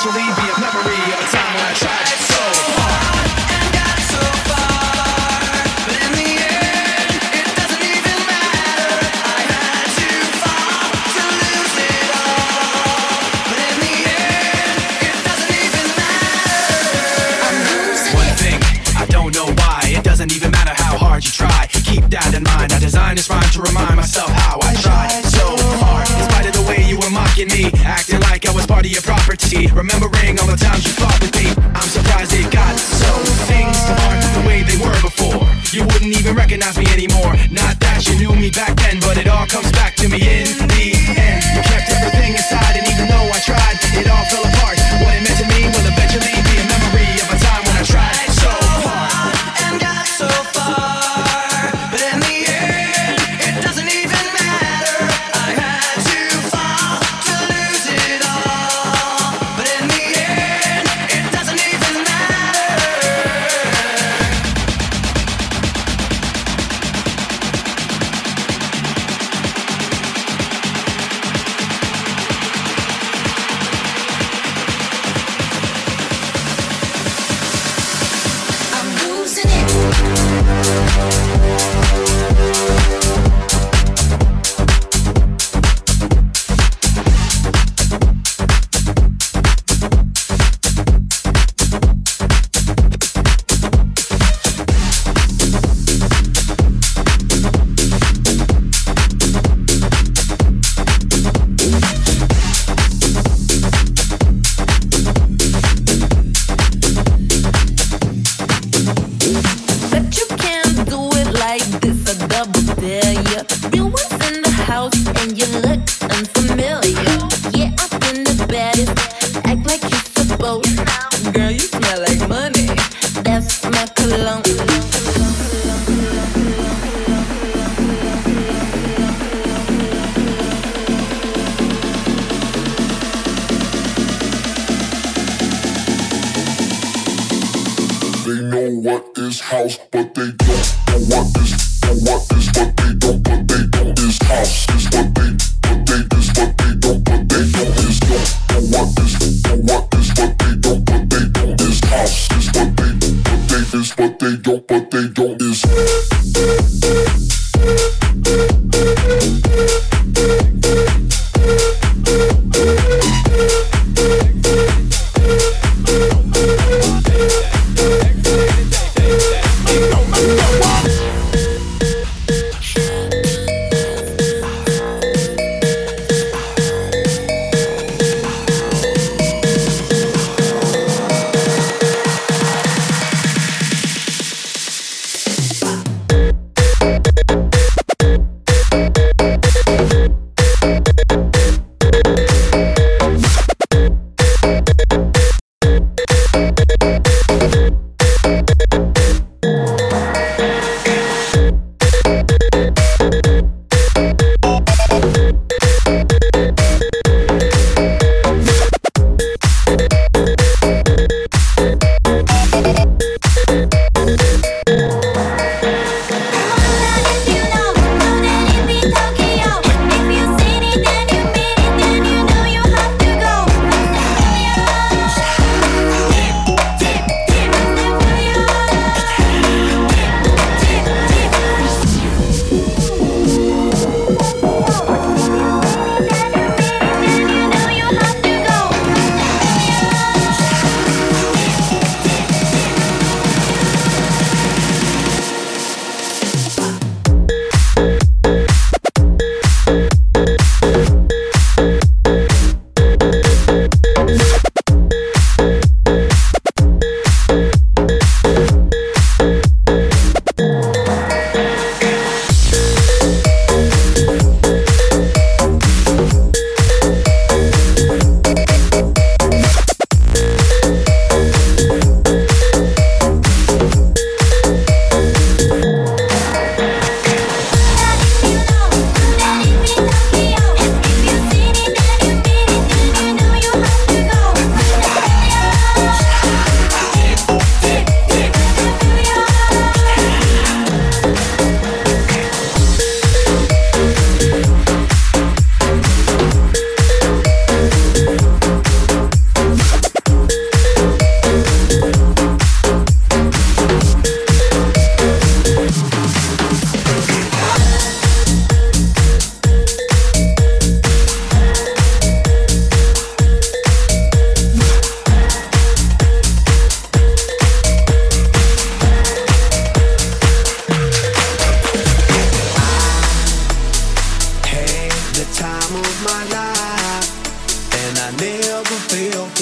eventually be a memory of a doesn't even matter. How hard you try. Keep that in mind. I designed this rhyme to remind myself how I tried so hard. In spite of the way you were mocking me, your property. Remembering all the times you fought with me. I'm surprised it got so. Things aren't the way they were before. You wouldn't even recognize me anymore. Not that you knew me back then, but it all comes back to me in the end. You kept everything inside, and even though I tried, it all fell apart. What it meant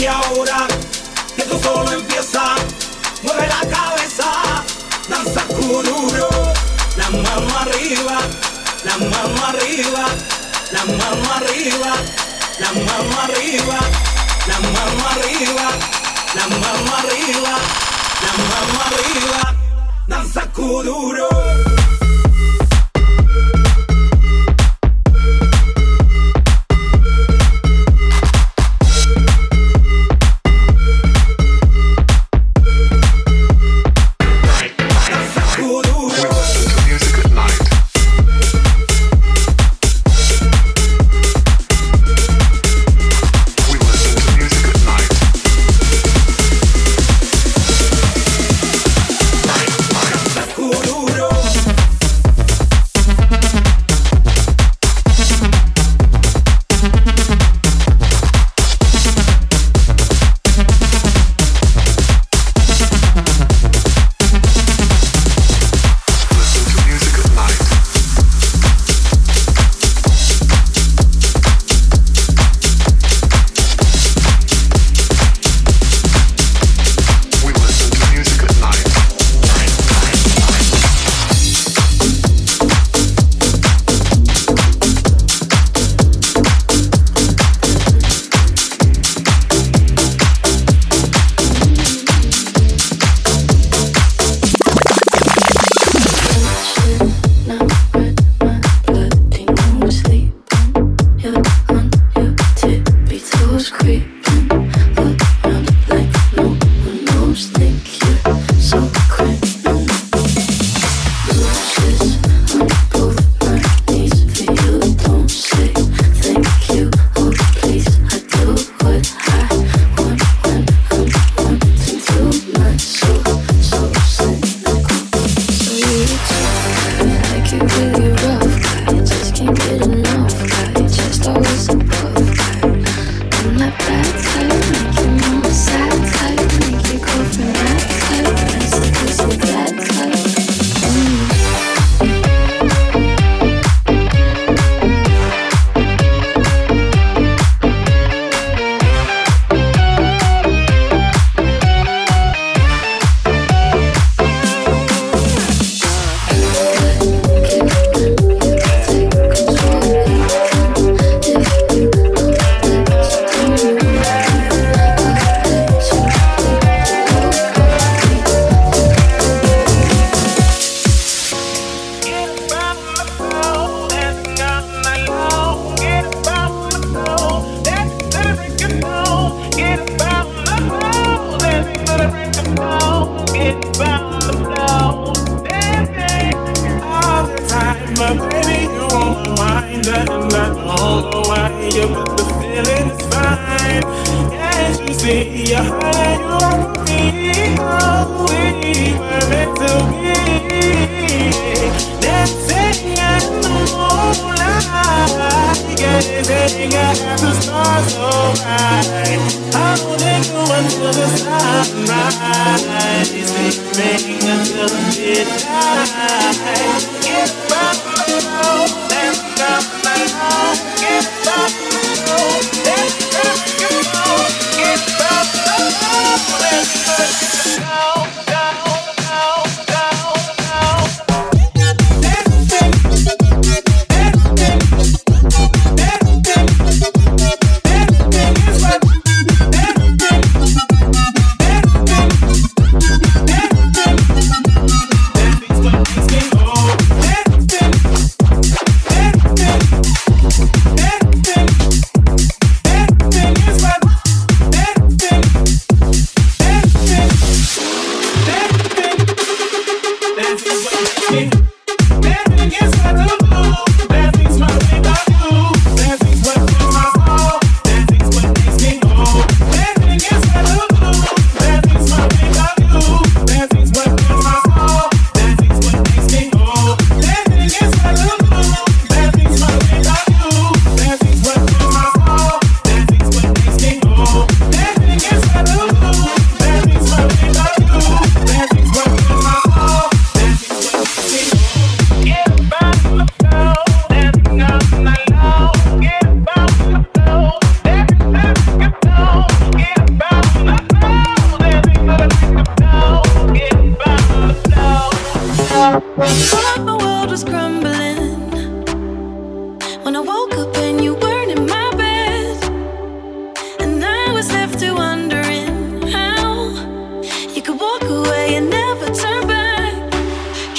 Canses ahora, que esto solo empieza, mueve la cabeza, danza kuduro, la mano arriba, la mano arriba, la mano arriba, la mano arriba, la mano arriba, la mano arriba, la mano arriba, danza kuduro. It's been raining until midnight.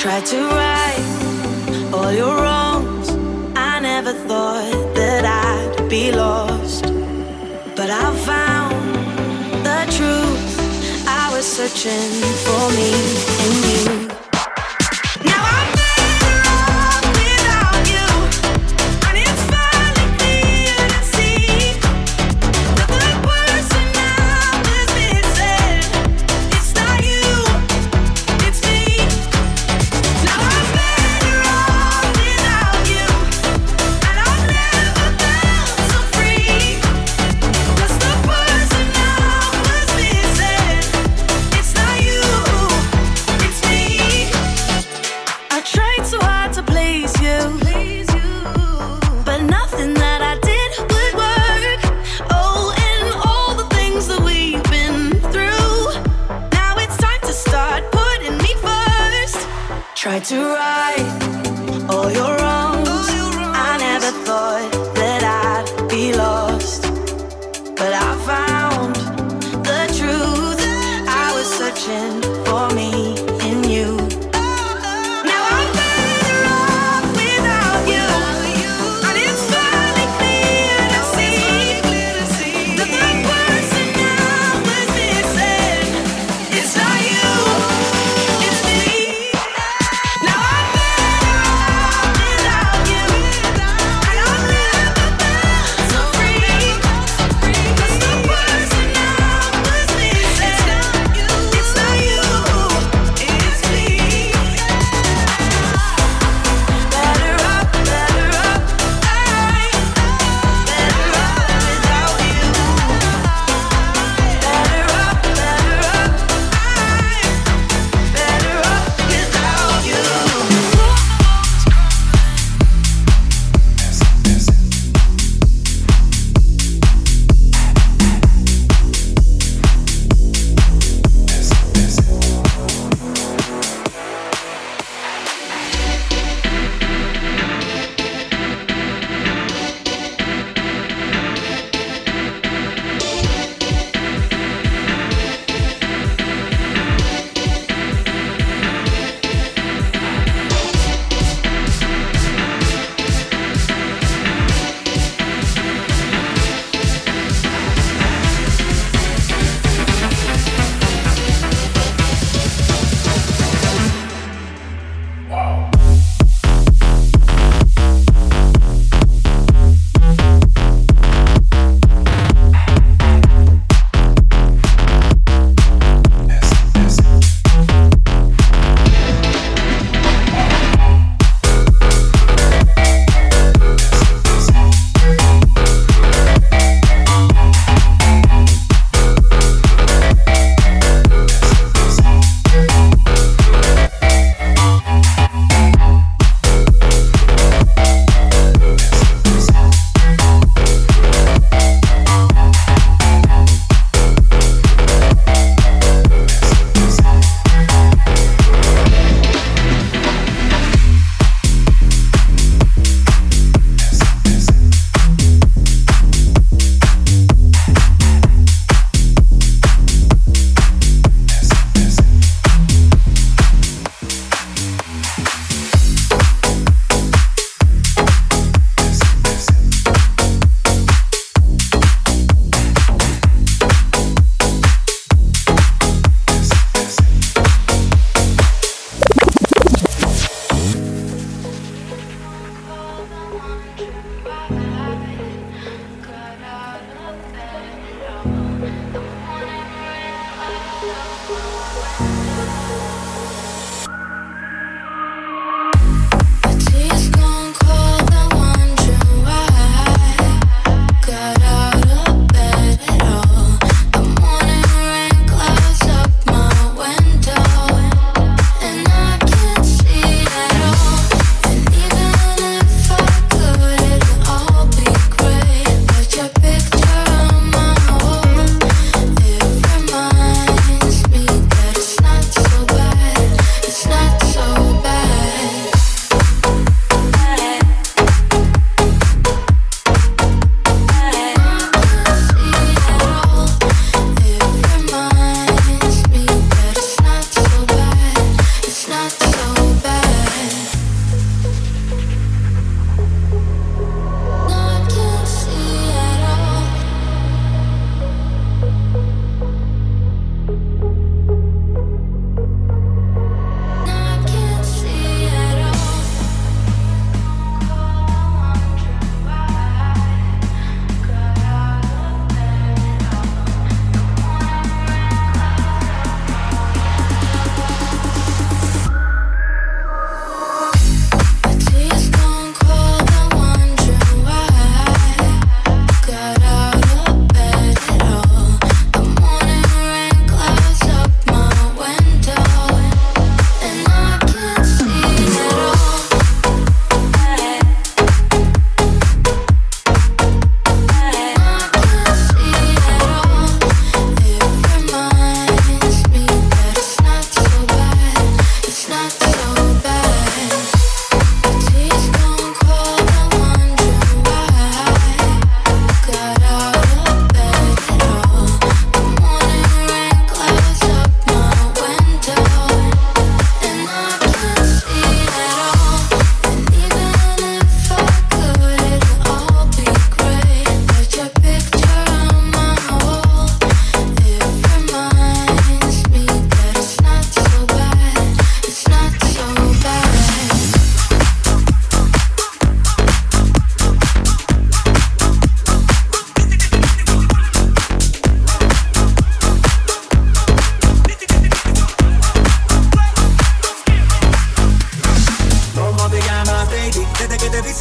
Tried to right all your wrongs. I never thought that I'd be lost, but I found the truth I was searching for me to ride.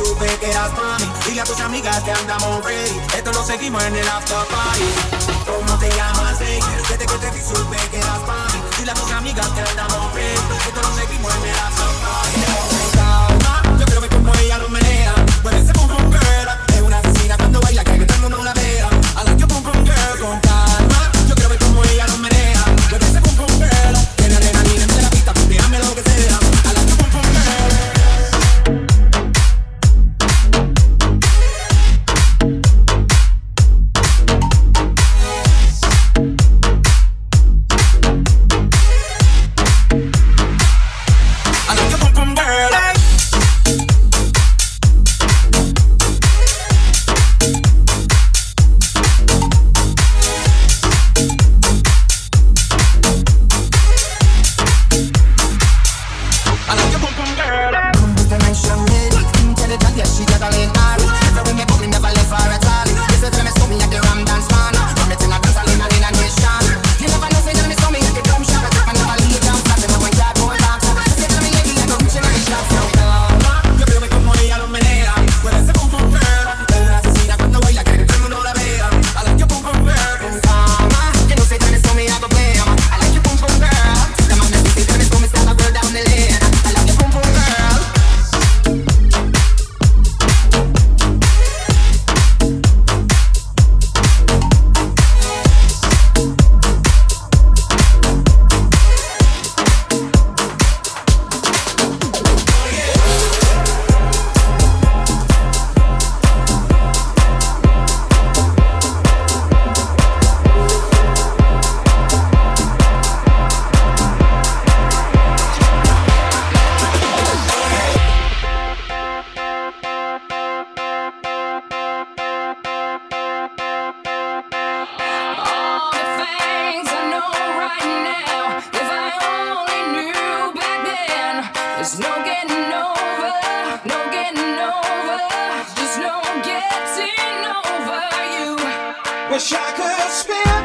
supe que eras a tus amigas que andamos ready. Esto lo seguimos en el after party. ¿Cómo te llamas, ey? Desde que te vi supe que eras mami. Dile a tus amigas que andamos ready. Esto lo seguimos en el after party. Wish I could spin